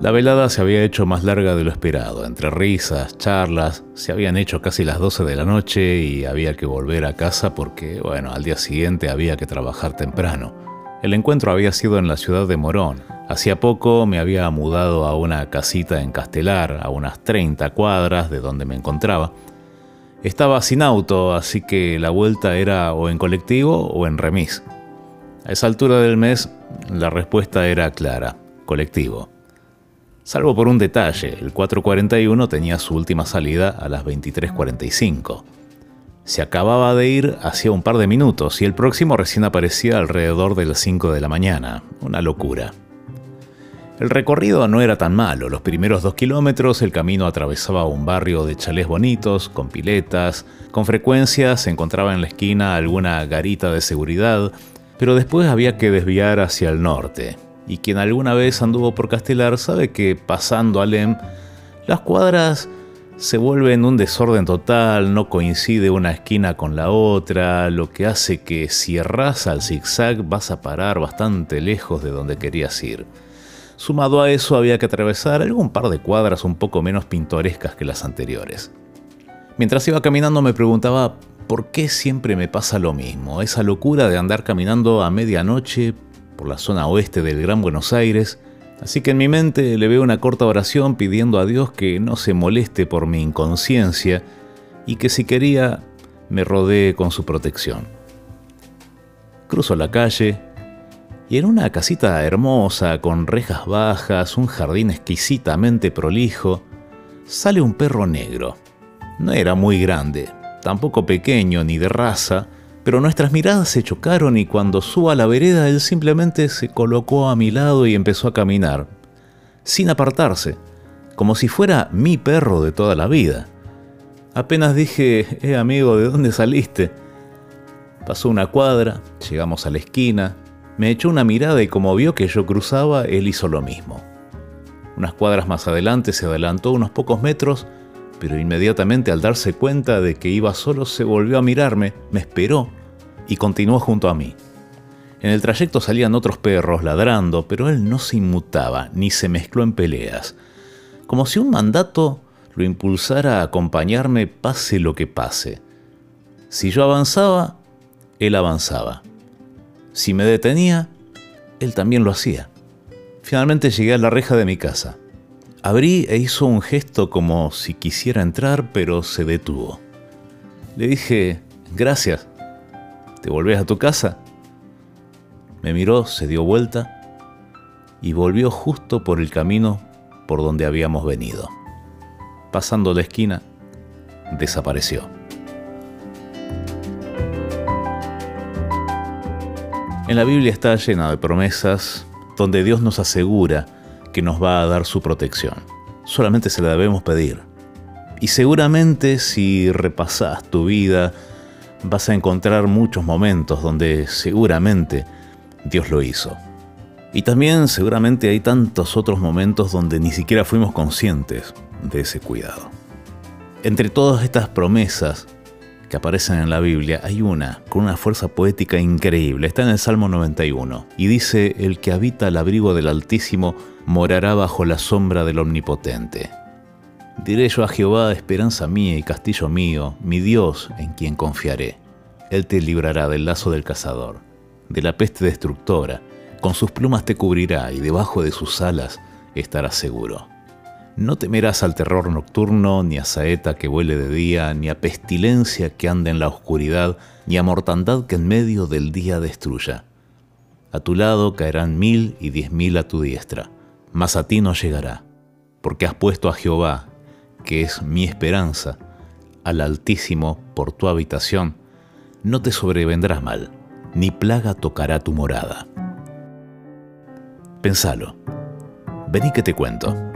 La velada se había hecho más larga de lo esperado. Entre risas, charlas, se habían hecho casi las 12 de la noche y había que volver a casa porque, bueno, al día siguiente había que trabajar temprano. El encuentro había sido en la ciudad de Morón. Hacía poco me había mudado a una casita en Castelar, a unas 30 cuadras de donde me encontraba. Estaba sin auto, así que la vuelta era o en colectivo o en remis. A esa altura del mes, la respuesta era clara, colectivo salvo por un detalle, el 441 tenía su última salida a las 23.45. Se acababa de ir hacía un par de minutos y el próximo recién aparecía alrededor de las 5 de la mañana, una locura. El recorrido no era tan malo, los primeros dos kilómetros el camino atravesaba un barrio de chalés bonitos, con piletas, con frecuencia se encontraba en la esquina alguna garita de seguridad, pero después había que desviar hacia el norte, y quien alguna vez anduvo por Castelar sabe que pasando Alem, las cuadras se vuelven un desorden total, no coincide una esquina con la otra, lo que hace que si erras al zigzag vas a parar bastante lejos de donde querías ir. Sumado a eso había que atravesar algún par de cuadras un poco menos pintorescas que las anteriores. Mientras iba caminando me preguntaba por qué siempre me pasa lo mismo, esa locura de andar caminando a medianoche por la zona oeste del Gran Buenos Aires, así que en mi mente le veo una corta oración pidiendo a Dios que no se moleste por mi inconsciencia y que si quería me rodee con su protección. Cruzo la calle y en una casita hermosa, con rejas bajas, un jardín exquisitamente prolijo, sale un perro negro. No era muy grande, tampoco pequeño ni de raza, pero nuestras miradas se chocaron y cuando subo a la vereda él simplemente se colocó a mi lado y empezó a caminar, sin apartarse, como si fuera mi perro de toda la vida. Apenas dije, eh amigo, ¿de dónde saliste? Pasó una cuadra, llegamos a la esquina, me echó una mirada y como vio que yo cruzaba, él hizo lo mismo. Unas cuadras más adelante se adelantó unos pocos metros pero inmediatamente al darse cuenta de que iba solo se volvió a mirarme, me esperó y continuó junto a mí. En el trayecto salían otros perros ladrando, pero él no se inmutaba ni se mezcló en peleas, como si un mandato lo impulsara a acompañarme pase lo que pase. Si yo avanzaba, él avanzaba. Si me detenía, él también lo hacía. Finalmente llegué a la reja de mi casa. Abrí e hizo un gesto como si quisiera entrar, pero se detuvo. Le dije, gracias. ¿Te volvés a tu casa? Me miró, se dio vuelta y volvió justo por el camino por donde habíamos venido. Pasando la esquina, desapareció. En la Biblia está llena de promesas donde Dios nos asegura que nos va a dar su protección. Solamente se la debemos pedir. Y seguramente si repasas tu vida, vas a encontrar muchos momentos donde seguramente Dios lo hizo. Y también seguramente hay tantos otros momentos donde ni siquiera fuimos conscientes de ese cuidado. Entre todas estas promesas que aparecen en la Biblia, hay una con una fuerza poética increíble. Está en el Salmo 91 y dice, el que habita al abrigo del Altísimo morará bajo la sombra del Omnipotente. Diré yo a Jehová, esperanza mía y castillo mío, mi Dios en quien confiaré. Él te librará del lazo del cazador, de la peste destructora, con sus plumas te cubrirá y debajo de sus alas estarás seguro. No temerás al terror nocturno, ni a saeta que vuele de día, ni a pestilencia que ande en la oscuridad, ni a mortandad que en medio del día destruya. A tu lado caerán mil y diez mil a tu diestra, mas a ti no llegará, porque has puesto a Jehová, que es mi esperanza, al Altísimo por tu habitación, no te sobrevendrá mal, ni plaga tocará tu morada. Pensalo. Vení que te cuento.